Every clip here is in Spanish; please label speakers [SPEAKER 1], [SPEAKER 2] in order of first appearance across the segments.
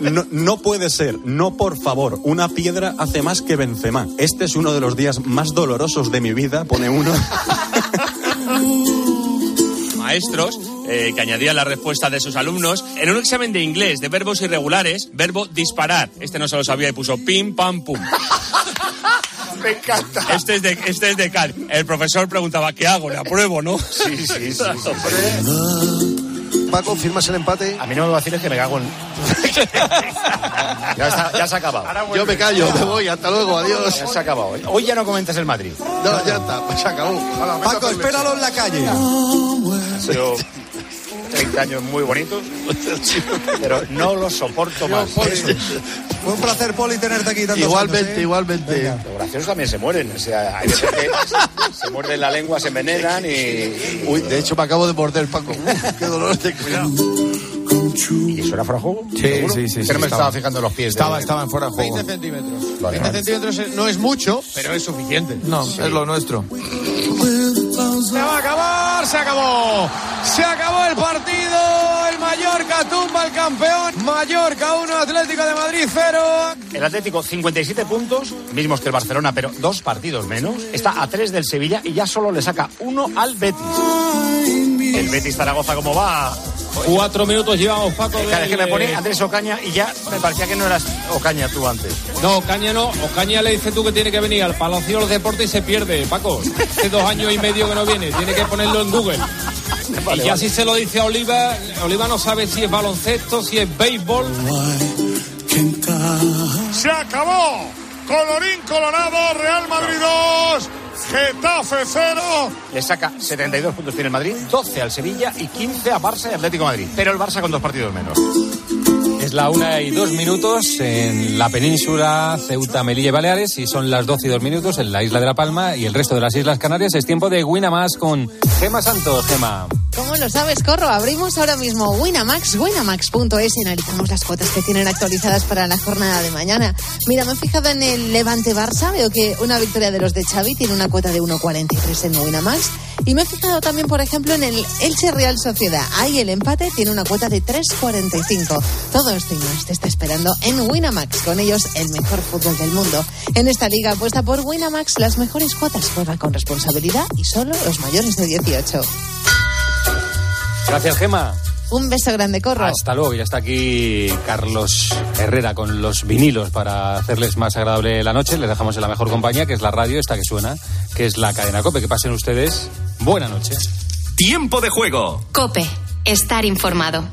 [SPEAKER 1] no, no puede ser, no por favor. Una piedra hace más que Benzema. Este es uno de los días más dolorosos de mi vida, pone uno.
[SPEAKER 2] maestros eh, que añadían la respuesta de sus alumnos. En un examen de inglés de verbos irregulares, verbo disparar. Este no se lo sabía y puso pim, pam, pum.
[SPEAKER 3] Me encanta.
[SPEAKER 2] Este es de, este es de Cal. El profesor preguntaba, ¿qué hago? ¿Le apruebo, no?
[SPEAKER 3] Sí, sí, sí. Paco, ¿firmas el empate?
[SPEAKER 4] A mí no me vaciles que me cago en... ya, está- ya se ha acabado.
[SPEAKER 3] Yo me callo, me voy, hasta luego, adiós.
[SPEAKER 4] Ya se ha acabado. Hoy ya no comentes el Madrid.
[SPEAKER 3] No, ya está, pues se acabó.
[SPEAKER 5] Paco, espéralo en la calle.
[SPEAKER 4] Han sido 30 años muy bonitos, pero no los soporto más.
[SPEAKER 5] Fue un placer, Poli, tenerte aquí tantos
[SPEAKER 3] Igualmente,
[SPEAKER 5] años, ¿eh?
[SPEAKER 3] igualmente.
[SPEAKER 5] Venga.
[SPEAKER 4] Los graciosos también se mueren. O sea, hay veces que se muerden la lengua, se envenenan y...
[SPEAKER 3] Uy, de hecho me acabo de morder, Paco. Qué dolor de cuidado.
[SPEAKER 4] ¿Y eso era fuera de juego?
[SPEAKER 5] Sí, sí, sí, sí,
[SPEAKER 4] no me
[SPEAKER 5] estaba.
[SPEAKER 4] estaba fijando en los pies. de-
[SPEAKER 5] Estaba, estaba en fuera de juego.
[SPEAKER 6] 20 centímetros.
[SPEAKER 4] Vale,
[SPEAKER 6] 20
[SPEAKER 4] vale.
[SPEAKER 6] centímetros no es mucho, pero es suficiente.
[SPEAKER 5] No, es lo nuestro.
[SPEAKER 6] Se va a acabar, se acabó. Se acabó el partido. El Mallorca tumba al campeón. Mallorca 1, Atlético de Madrid 0.
[SPEAKER 4] El Atlético, 57 puntos, mismos que el Barcelona, pero dos partidos menos. Está a tres del Sevilla y ya solo le saca uno al Betis. El Betis Zaragoza, ¿cómo va?
[SPEAKER 7] Cuatro minutos llevamos, Paco.
[SPEAKER 4] Vez que me pone Andrés Ocaña y ya me parecía que no eras Ocaña tú antes.
[SPEAKER 7] No, Ocaña no. Ocaña le dice tú que tiene que venir al Palacio de los Deportes y se pierde, Paco. Hace dos años y medio que no viene. Tiene que ponerlo en Google. y ya si se lo dice a Oliva, Oliva no sabe si es baloncesto, si es béisbol.
[SPEAKER 6] Se acabó. Colorín colorado, Real Madrid 2, Getafe 0.
[SPEAKER 4] Le saca 72 puntos tiene el Madrid, 12 al Sevilla y 15 a Barça y Atlético de Madrid. Pero el Barça con dos partidos menos.
[SPEAKER 8] Es la una y dos minutos en la península Ceuta, Melilla y Baleares y son las doce y dos minutos en la isla de La Palma y el resto de las Islas Canarias. Es tiempo de Winamax con Gema Santos. Gema.
[SPEAKER 9] ¿Cómo lo sabes, Corro? Abrimos ahora mismo Winamax, winamax.es y analizamos las cuotas que tienen actualizadas para la jornada de mañana. Mira, me he fijado en el Levante Barça, veo que una victoria de los de Xavi tiene una cuota de 1.43 en Winamax. Y me he fijado también, por ejemplo, en el Elche Real Sociedad. Ahí el empate tiene una cuota de 3.45. Todo esto y más te está esperando en Winamax. Con ellos, el mejor fútbol del mundo. En esta liga apuesta por Winamax las mejores cuotas. Juega con responsabilidad y solo los mayores de 18.
[SPEAKER 8] Gracias, Gema.
[SPEAKER 9] Un beso grande, Corro.
[SPEAKER 8] Hasta luego. Ya está aquí Carlos Herrera con los vinilos para hacerles más agradable la noche. Les dejamos en la mejor compañía, que es la radio, esta que suena, que es la cadena Cope. Que pasen ustedes. Buena noche.
[SPEAKER 10] Tiempo de juego.
[SPEAKER 11] Cope, estar informado.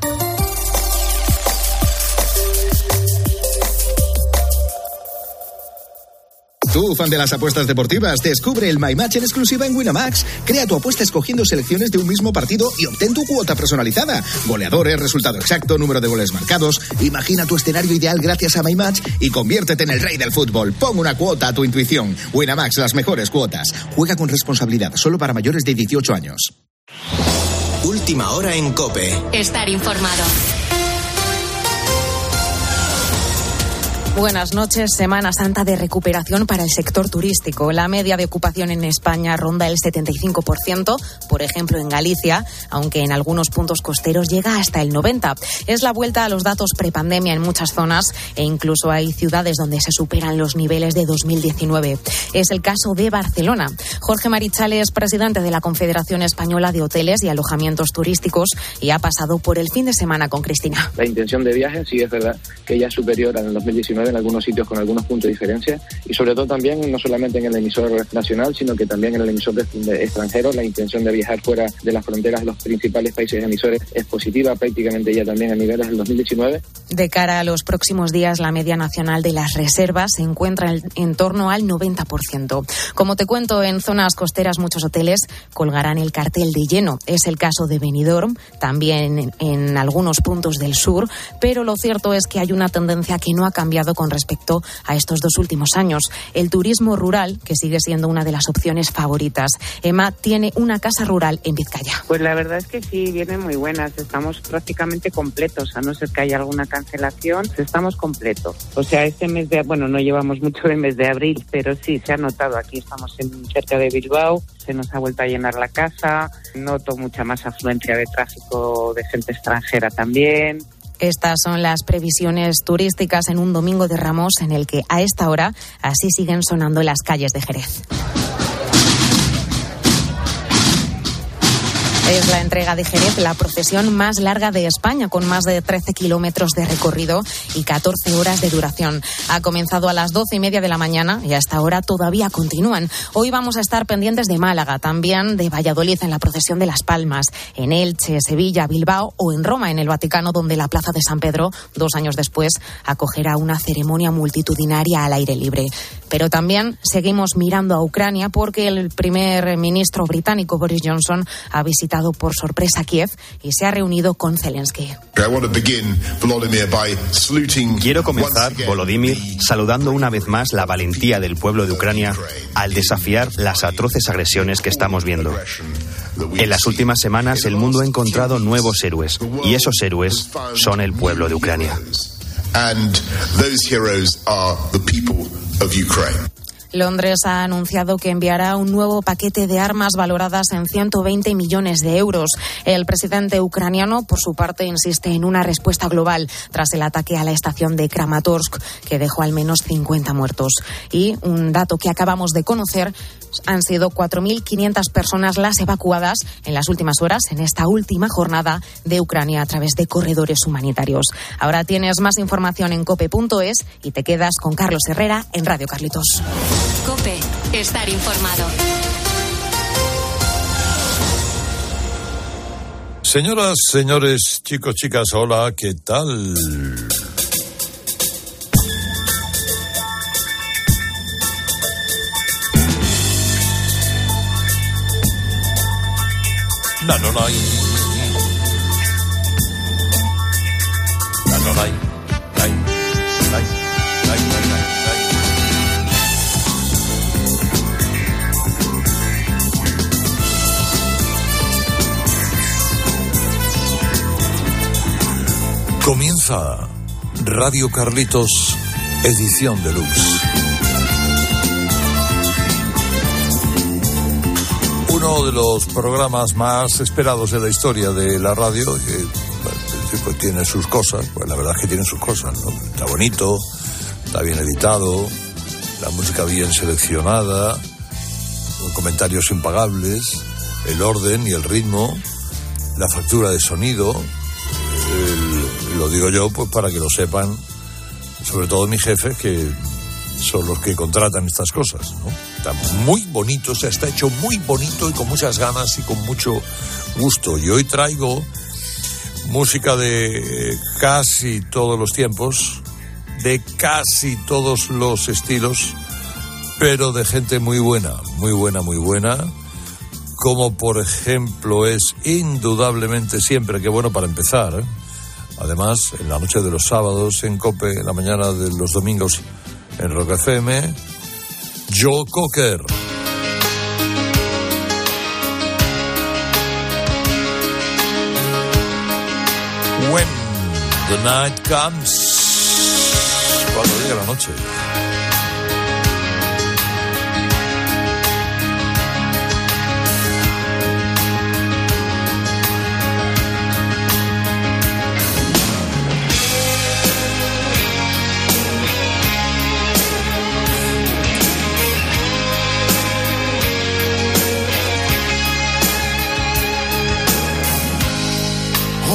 [SPEAKER 12] Tú, fan de las apuestas deportivas, descubre el My Match en exclusiva en Winamax. Crea tu apuesta escogiendo selecciones de un mismo partido y obtén tu cuota personalizada. Goleadores, resultado exacto, número de goles marcados. Imagina tu escenario ideal gracias a My Match y conviértete en el rey del fútbol. Pon una cuota a tu intuición. Winamax, las mejores cuotas. Juega con responsabilidad, solo para mayores de 18 años.
[SPEAKER 10] Última hora en Cope.
[SPEAKER 11] Estar informado.
[SPEAKER 13] Buenas noches. Semana Santa de recuperación para el sector turístico. La media de ocupación en España ronda el 75%, por ejemplo en Galicia, aunque en algunos puntos costeros llega hasta el 90%. Es la vuelta a los datos prepandemia en muchas zonas e incluso hay ciudades donde se superan los niveles de 2019. Es el caso de Barcelona. Jorge Marichal es presidente de la Confederación Española de Hoteles y Alojamientos Turísticos y ha pasado por el fin de semana con Cristina.
[SPEAKER 14] La intención de viaje sí es verdad que ya es superior al 2019 en algunos sitios con algunos puntos de diferencia y sobre todo también no solamente en el emisor nacional sino que también en el emisor extranjero la intención de viajar fuera de las fronteras de los principales países emisores es positiva prácticamente ya también a niveles del 2019
[SPEAKER 13] De cara a los próximos días, la media nacional de las reservas se encuentra en, torno al 90%. Como te cuento, en zonas costeras muchos hoteles colgarán el cartel de lleno. Es el caso de Benidorm, también en algunos puntos del sur, pero lo cierto es que hay una tendencia que no ha cambiado con respecto a estos dos últimos años. El turismo rural, que sigue siendo una de las opciones favoritas. Emma tiene una casa rural en Vizcaya.
[SPEAKER 15] Pues la verdad es que sí, vienen muy buenas. Estamos prácticamente completos, a no ser que haya alguna cancelación, estamos completos. O sea, este mes de, bueno, no llevamos mucho de mes de abril, pero sí, se ha notado. Aquí estamos en, cerca de Bilbao, se nos ha vuelto a llenar la casa, noto mucha más afluencia de tráfico de gente extranjera también.
[SPEAKER 13] Estas son las previsiones turísticas en un domingo de Ramos en el que a esta hora así siguen sonando las calles de Jerez. Es la entrega de Jerez la procesión más larga de España, con más de 13 kilómetros de recorrido y 14 horas de duración. Ha comenzado a las 12 y media de la mañana y hasta ahora todavía continúan. Hoy vamos a estar pendientes de Málaga, también de Valladolid en la procesión de Las Palmas, en Elche, Sevilla, Bilbao o en Roma, en el Vaticano, donde la Plaza de San Pedro, dos años después, acogerá una ceremonia multitudinaria al aire libre. Pero también seguimos mirando a Ucrania porque el primer ministro británico Boris Johnson ha visitado por sorpresa Kiev y se ha reunido con Zelensky.
[SPEAKER 16] Quiero comenzar, Volodymyr, saludando una vez más la valentía del pueblo de Ucrania al desafiar las atroces agresiones que estamos viendo. En las últimas semanas el mundo ha encontrado nuevos héroes y esos héroes son el pueblo de Ucrania.
[SPEAKER 13] Londres ha anunciado que enviará un nuevo paquete de armas valoradas en 120 millones de euros. El presidente ucraniano, por su parte, insiste en una respuesta global tras el ataque a la estación de Kramatorsk, que dejó al menos 50 muertos. Y un dato que acabamos de conocer, han sido 4.500 personas las evacuadas en las últimas horas, en esta última jornada de Ucrania a través de corredores humanitarios. Ahora tienes más información en cope.es y te quedas con Carlos Herrera en Radio Carlitos.
[SPEAKER 11] Cope, estar informado.
[SPEAKER 17] Señoras, señores, chicos, chicas, hola, ¿qué tal? Comienza Radio Carlitos, edición deluxe. Uno de los programas más esperados de la historia de la radio, que pues tiene sus cosas, pues la verdad es que tiene sus cosas, ¿no? Está bonito, está bien editado, la música bien seleccionada, comentarios impagables, el orden y el ritmo, la factura de sonido, el- lo digo yo pues para que lo sepan, sobre todo mis jefes que son los que contratan estas cosas, ¿no? Muy bonito, o sea, está hecho muy bonito y con muchas ganas y con mucho gusto. Y hoy traigo música de eh, casi todos los tiempos, de casi todos los estilos, pero de gente muy buena, muy buena, muy buena, como por ejemplo es indudablemente siempre, que bueno para empezar, ¿eh? además en la noche de los sábados en Cope, en la mañana de los domingos en Rock FM, Joe Cocker. When the night comes, cuando llegue la noche.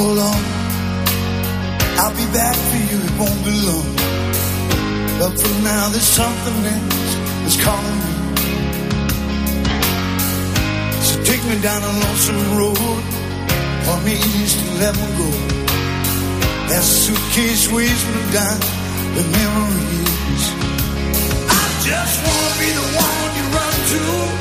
[SPEAKER 6] Hold on, I'll be back for you, it won't be long. But for now, there's something else that's calling me. So take me down a lonesome road, for me east to let me go. That suitcase weighs me down with memories. I just wanna be the one you run to.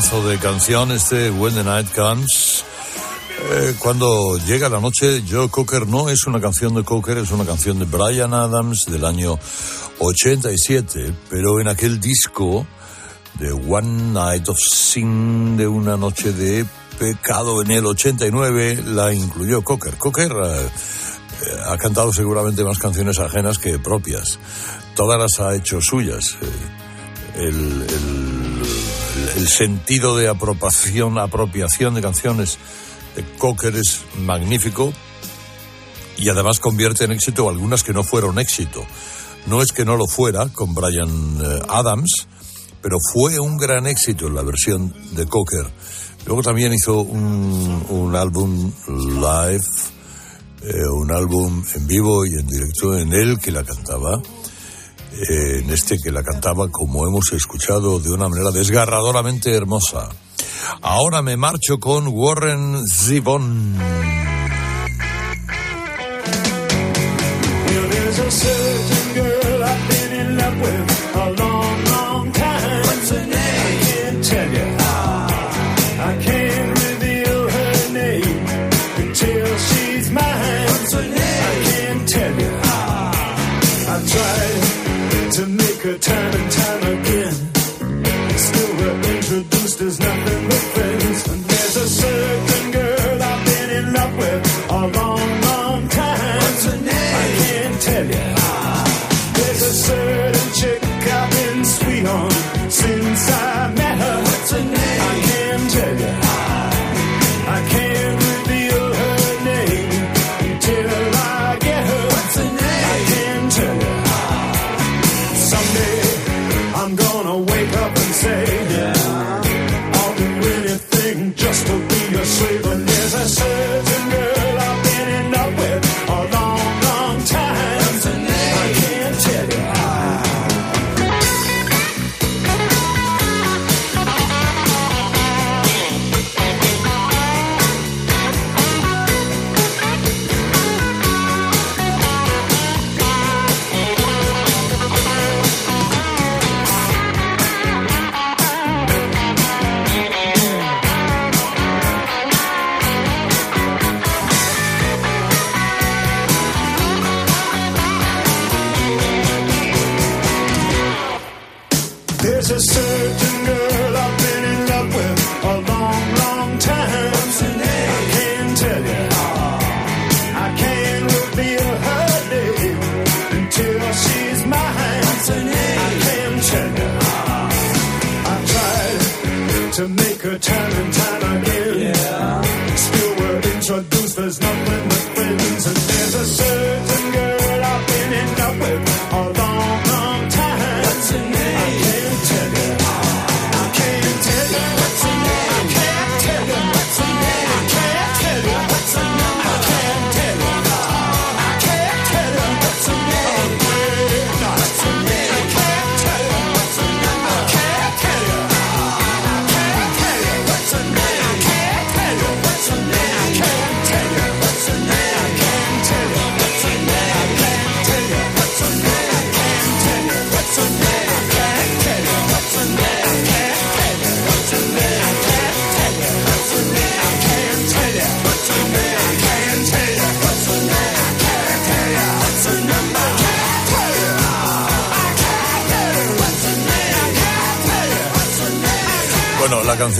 [SPEAKER 17] temazo de canción, este When the Night Comes. Eh, cuando llega la noche, Joe Cocker no es una canción de Cocker, es una canción de Brian Adams del año 87, pero en aquel disco de One Night of Sin, de una noche de pecado en el 89, la incluyó Cocker. Cocker eh, ha cantado seguramente más canciones ajenas que propias. Todas las ha hecho suyas. Eh, el el sentido de apropiación, apropiación de canciones de Cocker es magnífico y además convierte en éxito algunas que no fueron éxito. No es que no lo fuera con Brian eh, Adams, pero fue un gran éxito en la versión de Cocker. Luego también hizo un, un álbum live, eh, un álbum en vivo y en directo en él que la cantaba en este que la cantaba, como hemos escuchado, de una manera desgarradoramente hermosa. Ahora me marcho con Warren Zevon.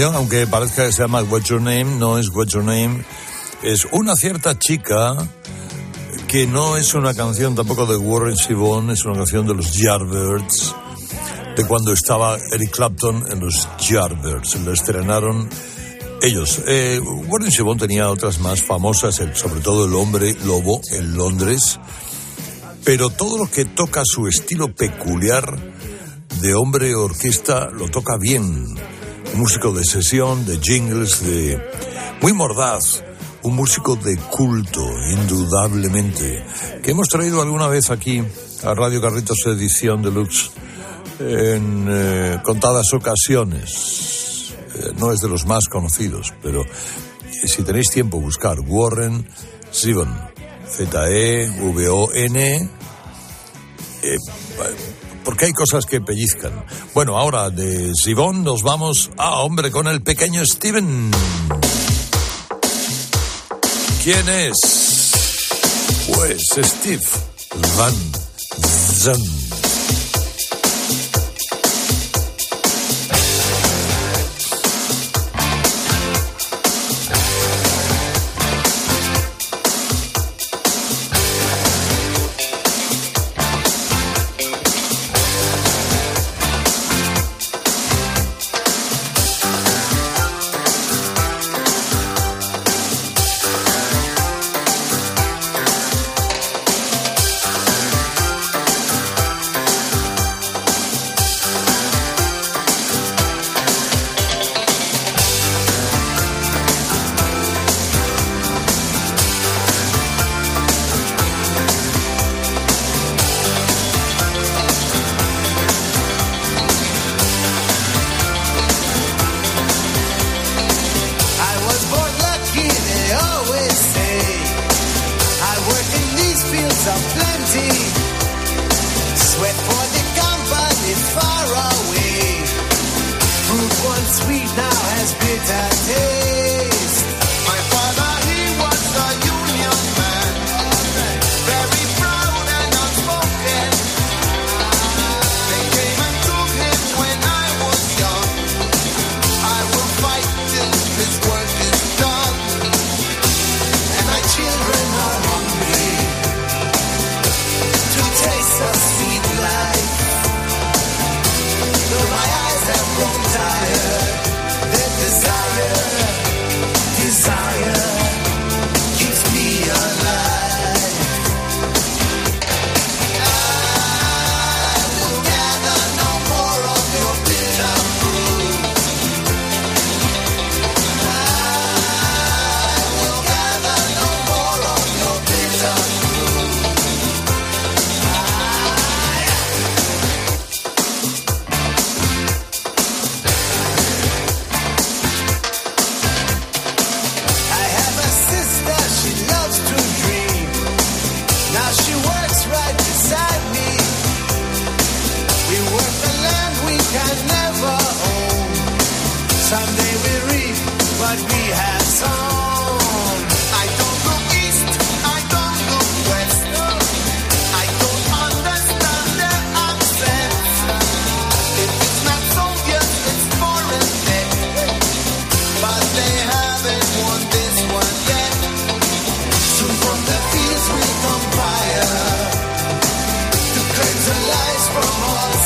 [SPEAKER 17] aunque parezca que se llama What's Your Name, no es What's Your Name. Es una cierta chica que no es una canción tampoco de Warren Sibon, es una canción de los Yardbirds, de cuando estaba Eric Clapton en los Yardbirds. Lo estrenaron ellos. Eh, Warren Sibon tenía otras más famosas, sobre todo El Hombre Lobo en Londres, pero todo lo que toca su estilo peculiar de hombre orquesta lo toca bien músico de sesión, de jingles, de muy mordaz, un músico de culto, indudablemente, que hemos traído alguna vez aquí a Radio Carritos Edición Deluxe en eh, contadas ocasiones. Eh, no es de los más conocidos, pero eh, si tenéis tiempo, buscar Warren Zevon, Z-E-V-O-N. Eh, porque hay cosas que pellizcan. Bueno, ahora de Sibón nos vamos a Hombre con el pequeño Steven. ¿Quién es? Pues Steve Van Zandt.
[SPEAKER 18] days of plenty. Sweat for the company far away. Fruit once sweet now has bitter taste.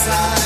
[SPEAKER 17] side.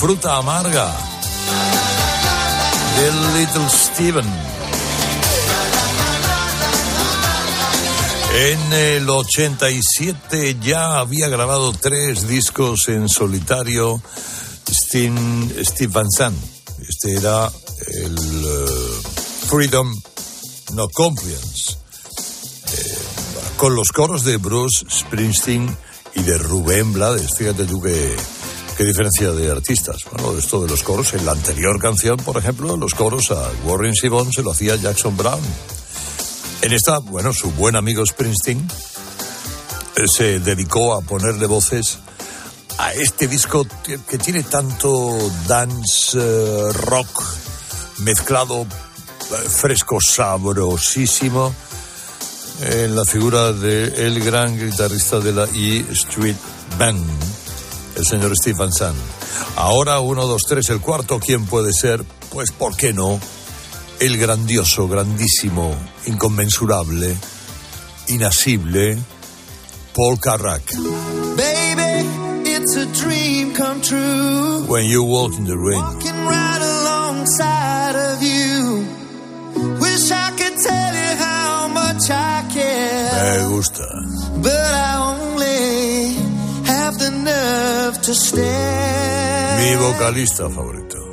[SPEAKER 17] Fruta amarga del Little Steven. En el 87 ya había grabado tres discos en solitario Steve, Steve Van Sant. Este era el eh, Freedom No Compliance. Eh, con los coros de Bruce Springsteen y de Rubén Blades. Fíjate tú qué, qué diferencia de artistas. Bueno, esto de los coros, en la anterior canción, por ejemplo, los coros a Warren Zevon se lo hacía Jackson Brown. En esta, bueno, su buen amigo Springsteen eh, se dedicó a ponerle voces a este disco que, tiene tanto dance eh, rock mezclado eh, fresco, sabrosísimo en la figura de el gran guitarrista de la E Street Band, el señor Steve Van Sant. Ahora, uno, dos, tres, el cuarto, ¿quién puede ser? Pues, ¿por qué no? El grandioso, grandísimo, inconmensurable, inasible, Paul Carrack.
[SPEAKER 18] Baby, it's a dream come true.
[SPEAKER 17] When you walk in the rain.
[SPEAKER 18] Walking right alongside of you. Wish I could tell you how much I care.
[SPEAKER 17] Me gusta.
[SPEAKER 18] But I
[SPEAKER 17] Mi vocalista favorito.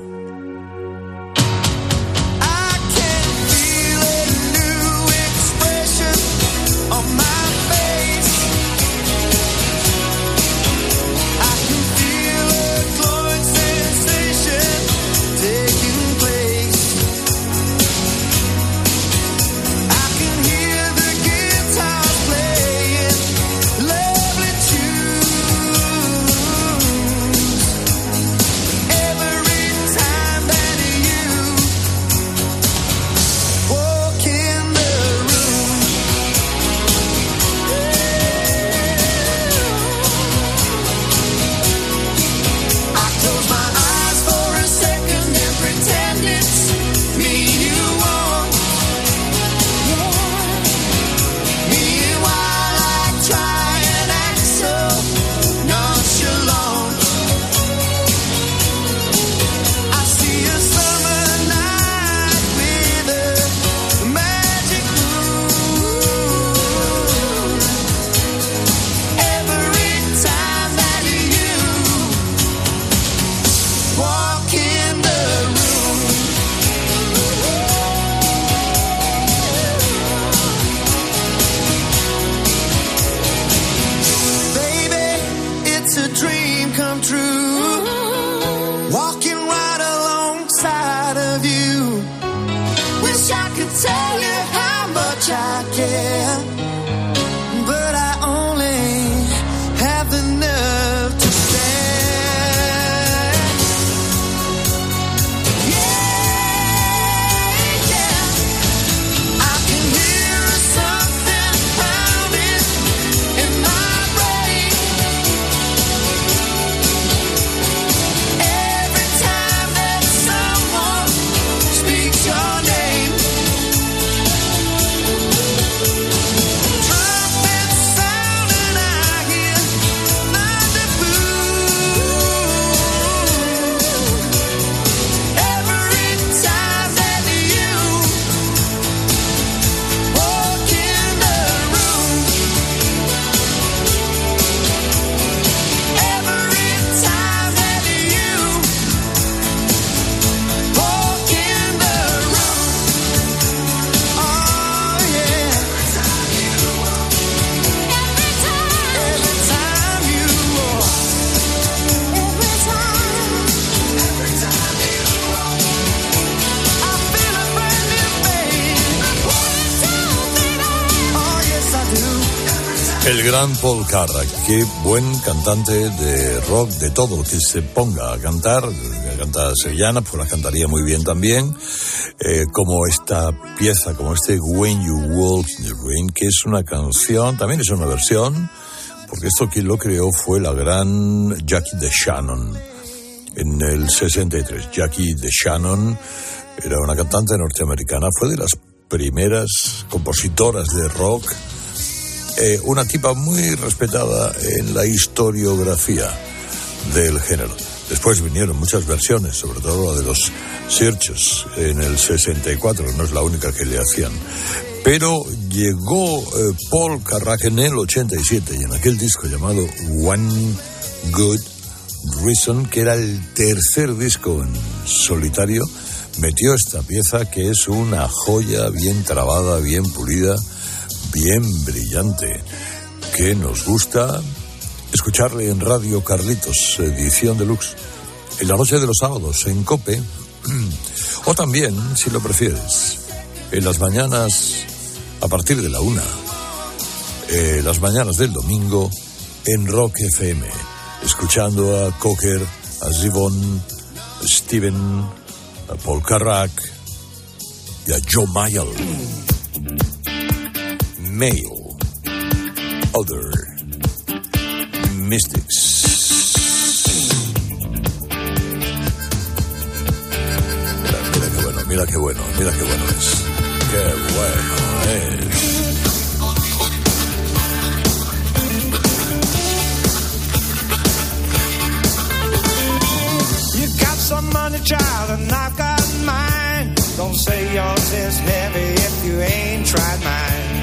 [SPEAKER 17] Paul Carrack, qué buen cantante de rock, de todo, que se ponga a cantar, canta sevillana, pues la cantaría muy bien también, eh, como esta pieza, como este When You Walk in the Rain, que es una canción, también es una versión, porque esto quien lo creó fue la gran Jackie de Shannon, en el 63. Jackie de Shannon era una cantante norteamericana, fue de las primeras compositoras de rock, eh, una tipa muy respetada en la historiografía del género. Después vinieron muchas versiones, sobre todo la de los Searches en el 64, no es la única que le hacían. Pero llegó eh, Paul Carrack en el 87 y en aquel disco llamado One Good Reason, que era el tercer disco en solitario, metió esta pieza que es una joya bien trabada, bien pulida, bien brillante, que nos gusta escucharle en Radio Carlitos, edición deluxe, en la noche de los sábados en Cope, o también, si lo prefieres, en las mañanas a partir de la una, eh, las mañanas del domingo en Rock FM, escuchando a Cocker, a Zivon, a Steven, a Paul Carrack y a Joe Mayall. Male, Other, Mystics. Mira, mira qué bueno, mira qué bueno, mira qué bueno es. Qué bueno es.
[SPEAKER 18] You got some money, child, and I've got mine. Don't say yours is heavy if you ain't tried mine.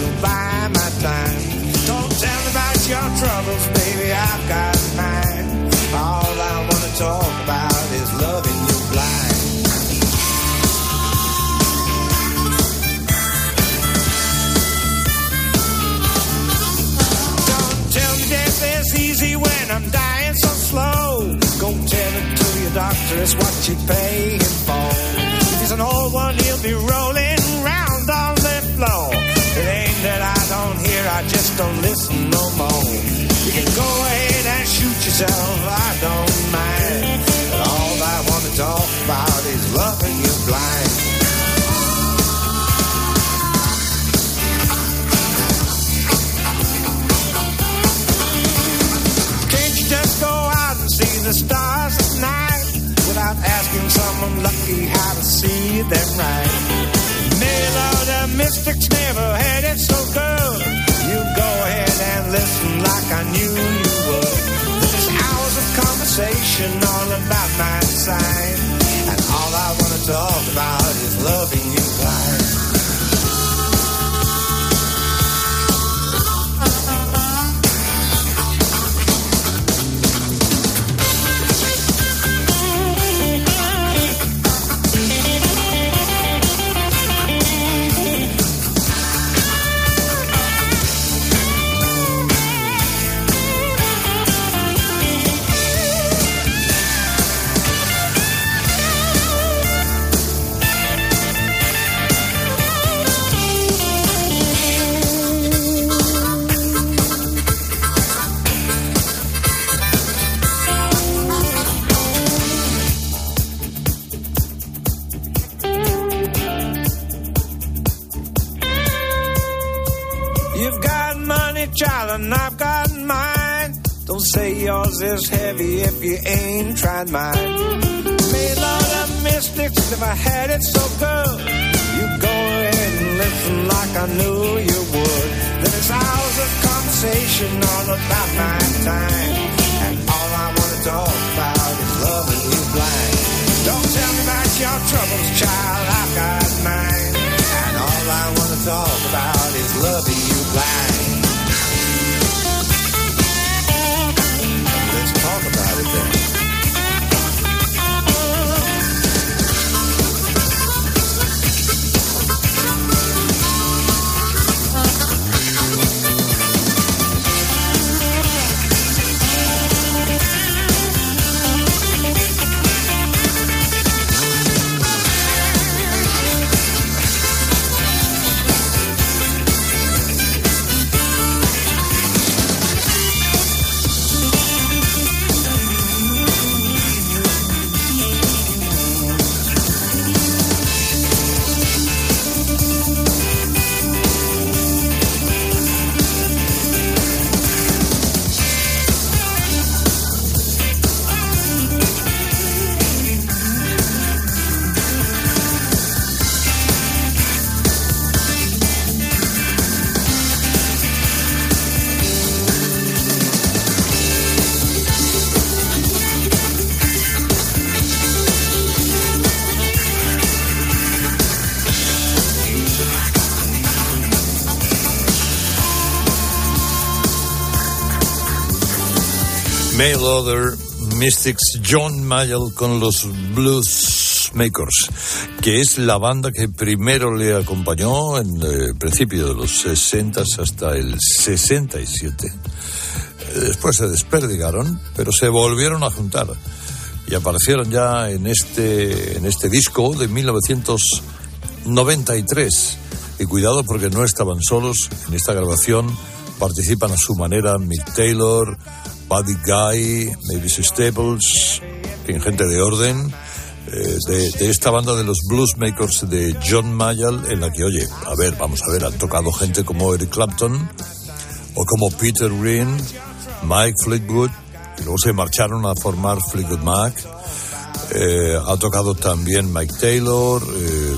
[SPEAKER 18] Celebration if you buy my time. Don't tell me about your troubles, baby, I've got mine. All I wanna talk about is loving you blind. Don't tell me death is easy when I'm dying so slow. Go tell it to your doctor, it's what you pay him for. If he's an old one, he'll be rolling just don't listen no more. You can go ahead and shoot yourself, I don't mind. But all I want to talk about is loving you blind. Can't you just go out and see the stars at night without asking someone lucky how to see them right? Mail the mystics never had it so good. Listen like I knew you would. There's hours of conversation all about my sign, and all I want to talk about is loving you blind. Ain't tried mine. May Lord of mystics never had it so good. You go ahead and listen like I knew you would. There's hours of conversation all about my time. And all I want to talk about is loving you blind. Don't tell me about your troubles, child, I've got mine. And all I want to talk about
[SPEAKER 17] Order Mystics John Mayall con los Blues Makers, que es la banda que primero le acompañó en el principio de los 60 hasta el 67. Eh, Después se desperdigaron, pero se volvieron a juntar y aparecieron ya en este, en este disco de 1993. Y cuidado porque no estaban solos en esta grabación, participan a su manera Mick Taylor, Buddy Guy, Mavis Staples, en gente de orden, eh, de, de esta banda de los Bluesmakers de John Mayall, en la que, oye, a ver, vamos a ver, han tocado gente como Eric Clapton o como Peter Green, Mike Fleetwood, y luego se marcharon a formar Fleetwood Mac. Eh, ha tocado también Mike Taylor, eh,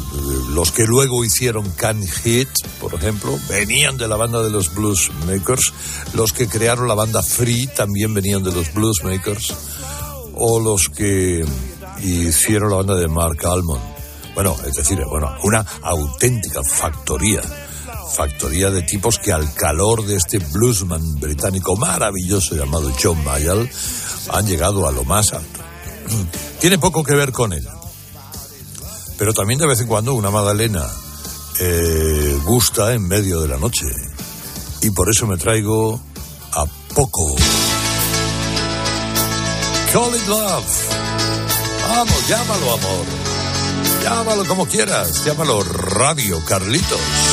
[SPEAKER 17] los que luego hicieron Can Hit, por ejemplo, venían de la banda de los Bluesmakers, los que crearon la banda Free también venían de los Bluesmakers, o los que hicieron la banda de Mark Almond. Bueno, es decir, bueno, una auténtica factoría, factoría de tipos que al calor de este bluesman británico maravilloso llamado John Mayall han llegado a lo más alto. Tiene poco que ver con él. Pero también de vez en cuando una magdalena eh, gusta en medio de la noche. Y por eso me traigo a poco. Call it love. Vamos, llámalo amor. Llámalo como quieras. Llámalo Radio Carlitos.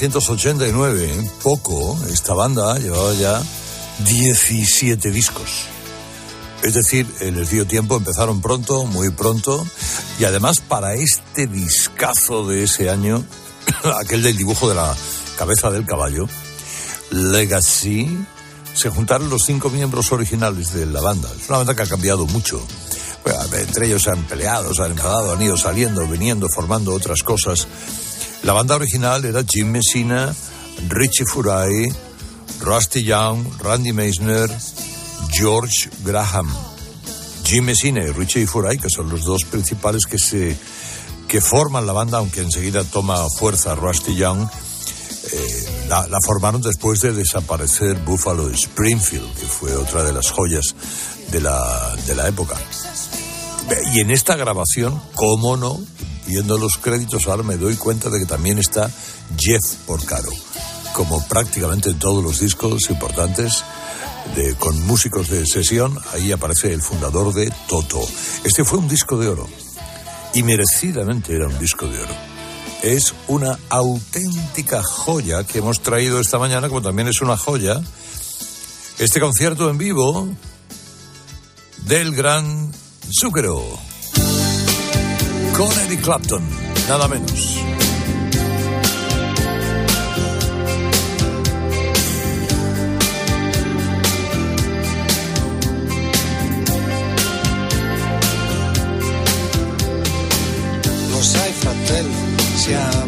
[SPEAKER 17] 1989, ¿eh? poco, esta banda llevaba ya 17 discos. Es decir, les dio tiempo, empezaron pronto, muy pronto, y además para este discazo de ese año, aquel del dibujo de la cabeza del caballo, Legacy, se juntaron los cinco miembros originales de la banda. Es una banda que ha cambiado mucho. Bueno, entre ellos se han peleado, se han enfadado, han ido saliendo, viniendo, formando otras cosas. La banda original era Jim Messina, Richie Furay, Rusty Young, Randy Meisner, George Graham. Jim Messina y Richie Furay, que son los dos principales que se que forman la banda, aunque enseguida toma fuerza Rusty Young, eh, la, la formaron después de desaparecer Buffalo Springfield, que fue otra de las joyas de la, de la época. Y en esta grabación, cómo no, viendo los créditos ahora me doy cuenta de que también está Jeff Porcaro, como prácticamente en todos los discos importantes de, con músicos de sesión, ahí aparece el fundador de Toto. Este fue un disco de oro y merecidamente era un disco de oro. Es una auténtica joya que hemos traído esta mañana, como también es una joya este concierto en vivo del gran Zúquero con Eric Clapton, nada menos.
[SPEAKER 18] Lo sai fratello, siamo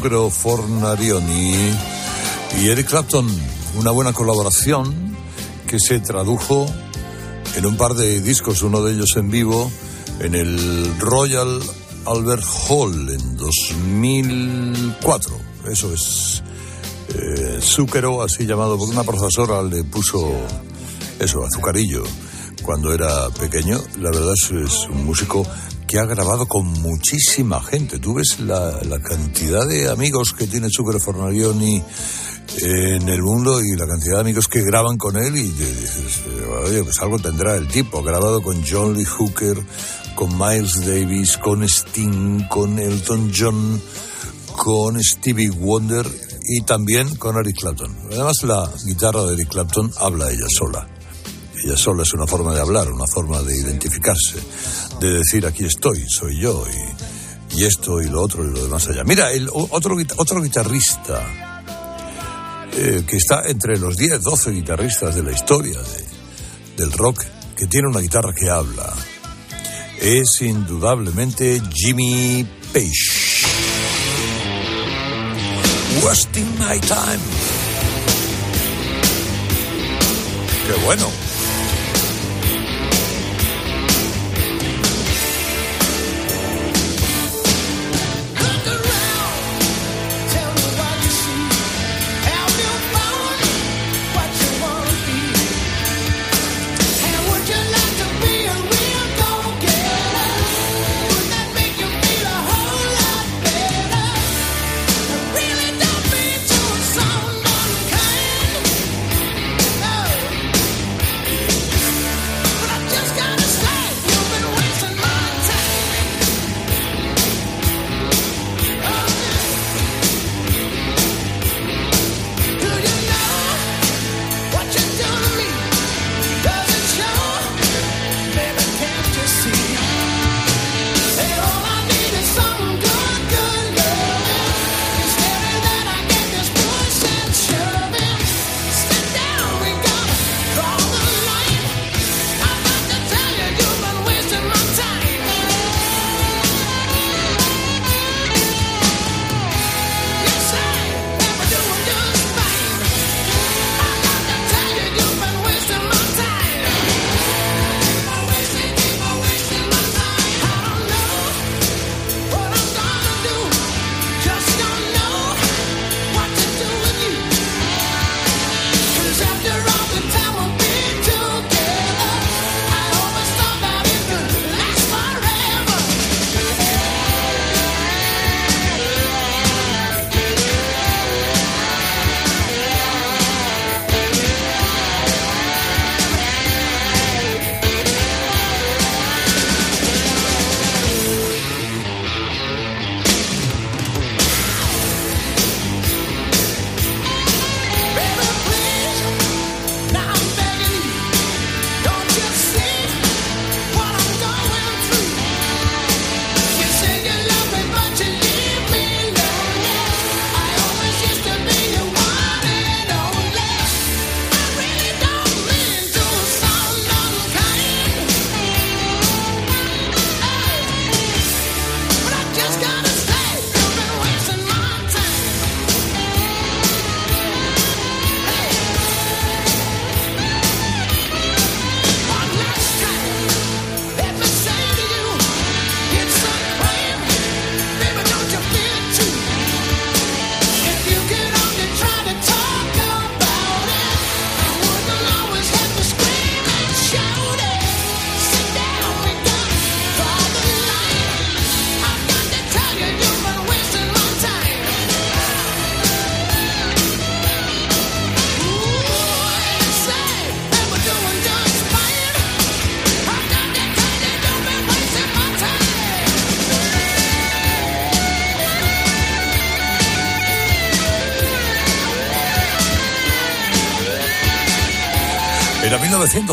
[SPEAKER 17] Sucro Fornarioni y Eric Clapton. Una buena colaboración que se tradujo en un par de discos, uno de ellos en vivo, en el Royal Albert Hall en 2004. Eso es eh, así llamado, porque una profesora le puso eso, azucarillo, cuando era pequeño. La verdad es, es un músico que ha grabado con muchísima gente. Tú ves la, cantidad de amigos que tiene Zúquero Fornarioni en el mundo y la cantidad de amigos que graban con él y dices, oye, pues algo tendrá el tipo. Grabado con John Lee Hooker, con Miles Davis, con Sting, con Elton John, con Stevie Wonder y también con Eric Clapton. Además, la guitarra de Eric Clapton habla ella sola. Ella sola es una forma de hablar, una forma de identificarse, de decir aquí estoy, soy yo y, y esto y lo otro y lo demás allá. Mira, el otro, otro guitarrista eh, que está entre los 10, 12 guitarristas de la historia de, del rock que tiene una guitarra que habla es indudablemente Jimmy Page. Wasting my time. Qué bueno.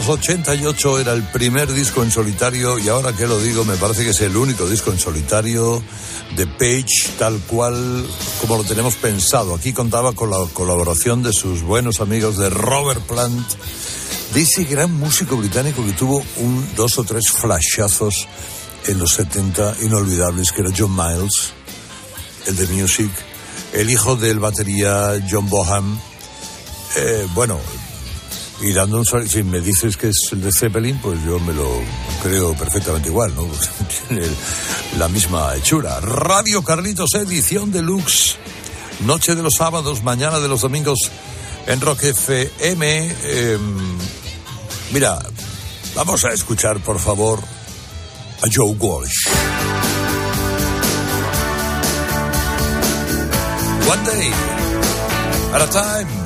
[SPEAKER 17] 1988, era el primer disco en solitario y ahora que lo digo me parece que es el único disco en solitario de Page tal cual como lo tenemos pensado. Aquí contaba con la colaboración de sus buenos amigos de Robert Plant, de ese gran músico británico que tuvo un, dos o tres flashazos en los 70 inolvidables, que era John Miles, el de Music, el hijo del batería John Boham. Eh, bueno, y dando un sol- si me dices que es el de Zeppelin, pues yo me lo creo perfectamente igual, ¿no? Tiene la misma hechura. Radio Carlitos, edición deluxe. Noche de los sábados, mañana de los domingos en Rock FM. Eh, mira, vamos a escuchar, por favor, a Joe Walsh. One day at a time.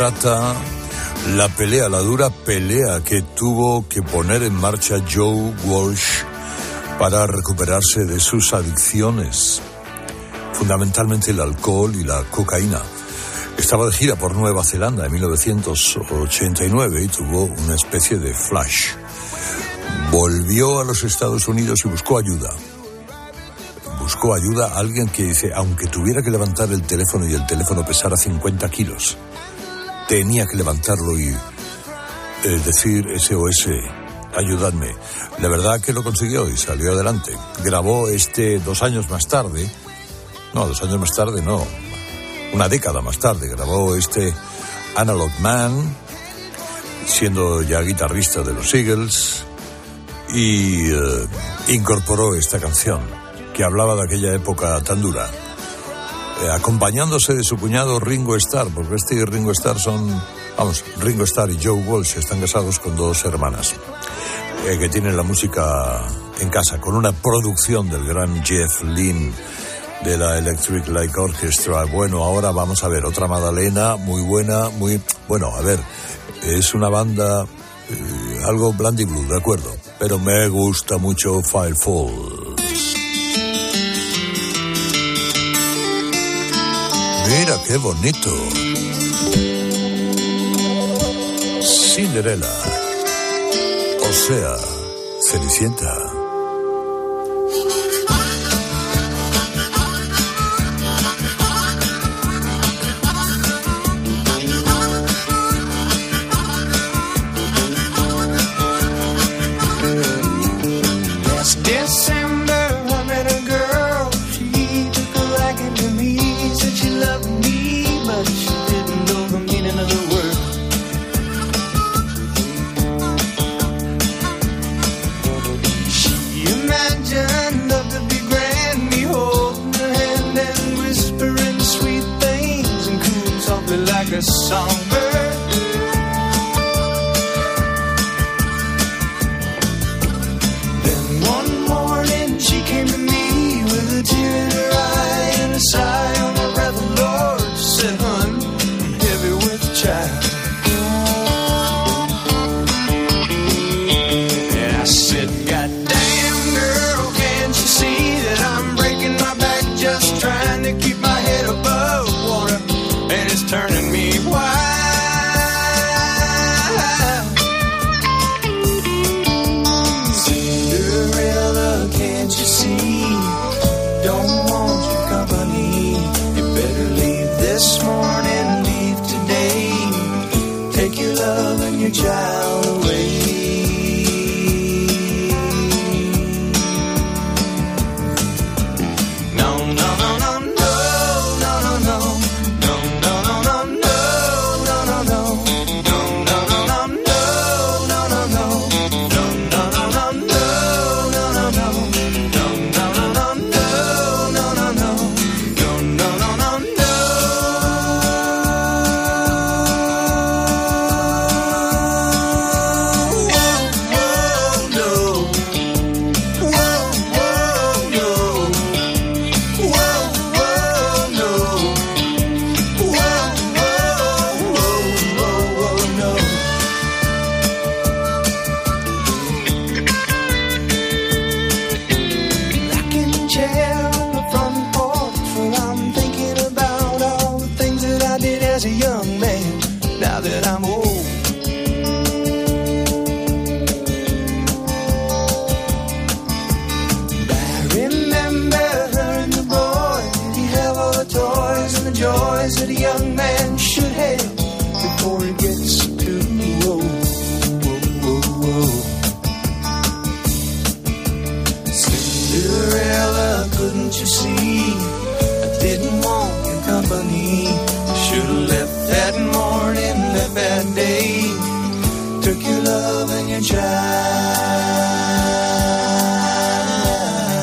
[SPEAKER 17] Retrata la pelea, la dura pelea que tuvo que poner en marcha Joe Walsh para recuperarse de sus adicciones, fundamentalmente el alcohol y la cocaína. Estaba de gira por Nueva Zelanda en 1989 y tuvo una especie de flash. Volvió a los Estados Unidos y buscó ayuda. Buscó ayuda a alguien que dice, aunque tuviera que levantar el teléfono y el teléfono pesara 50 kilos, tenía que levantarlo y eh, decir SOS, ayudadme. La verdad que lo consiguió y salió adelante. Grabó este dos años más tarde, no, dos años más tarde no, una década más tarde, grabó este Analog Man, siendo ya guitarrista de los Eagles, y eh, incorporó esta canción que hablaba de aquella época tan dura, acompañándose de su cuñado Ringo Starr, porque este y Ringo Starr son, vamos, Ringo Starr y Joe Walsh están casados con dos hermanas eh, que tienen la música en casa, con una producción del gran Jeff Lynne de la Electric Light Orchestra. Bueno, ahora vamos a ver otra Madalena, muy buena, muy... Bueno, a ver, es una banda, eh, algo bland y blue, de acuerdo.
[SPEAKER 18] pero me gusta mucho Firefall. Qué bonito. Cinderella. O sea, Cenicienta.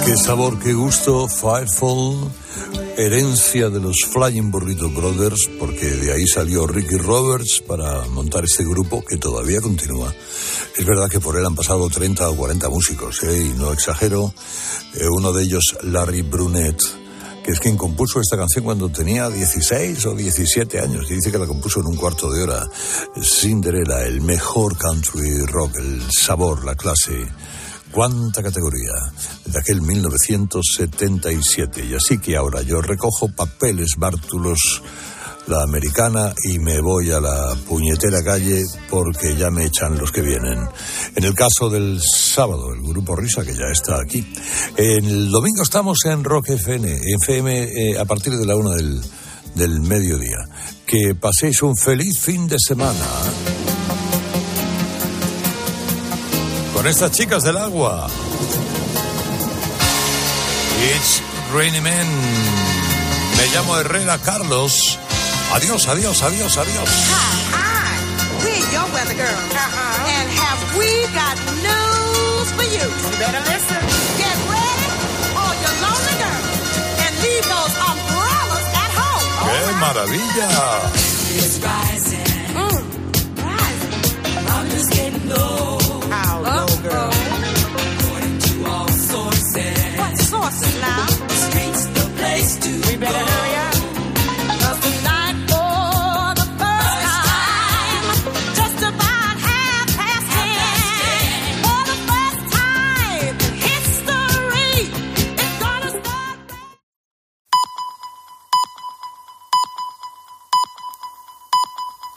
[SPEAKER 18] Qué sabor, qué gusto, Firefall, herencia de los Flying Burrito Brothers, porque de ahí salió Ricky Roberts para montar este grupo que todavía continúa. Es verdad que por él han pasado 30 o 40 músicos, ¿eh? y no exagero. Eh, uno de ellos, Larry Brunet, que es quien compuso esta canción cuando tenía 16 o 17 años. Y dice que la compuso en un cuarto de hora. Cinderella, el mejor country rock, el sabor, la clase. Cuánta categoría de aquel 1977. Y así que ahora yo recojo papeles bártulos la americana y me voy a la puñetera calle porque ya me echan los que vienen. En el caso del sábado, el grupo Risa, que ya está aquí. El domingo estamos en Rock FM, FM eh, a partir de la una del, del mediodía. Que paséis un feliz fin de semana. con estas chicas del agua. It's Rainy Men. Me llamo Herrera Carlos. Adiós, adiós, adiós, adiós.
[SPEAKER 19] Hi, hi. We're your weather girl. Uh-huh. And have we got news for you? You better listen. Get ready or you're lonely girl. And leave those umbrellas at home.
[SPEAKER 18] ¡Qué right. maravilla!
[SPEAKER 19] It's
[SPEAKER 17] rising. Mm. Rising. I'm just getting low.
[SPEAKER 18] According to all sources.
[SPEAKER 19] What sources now? The streets, the place to We better go. hurry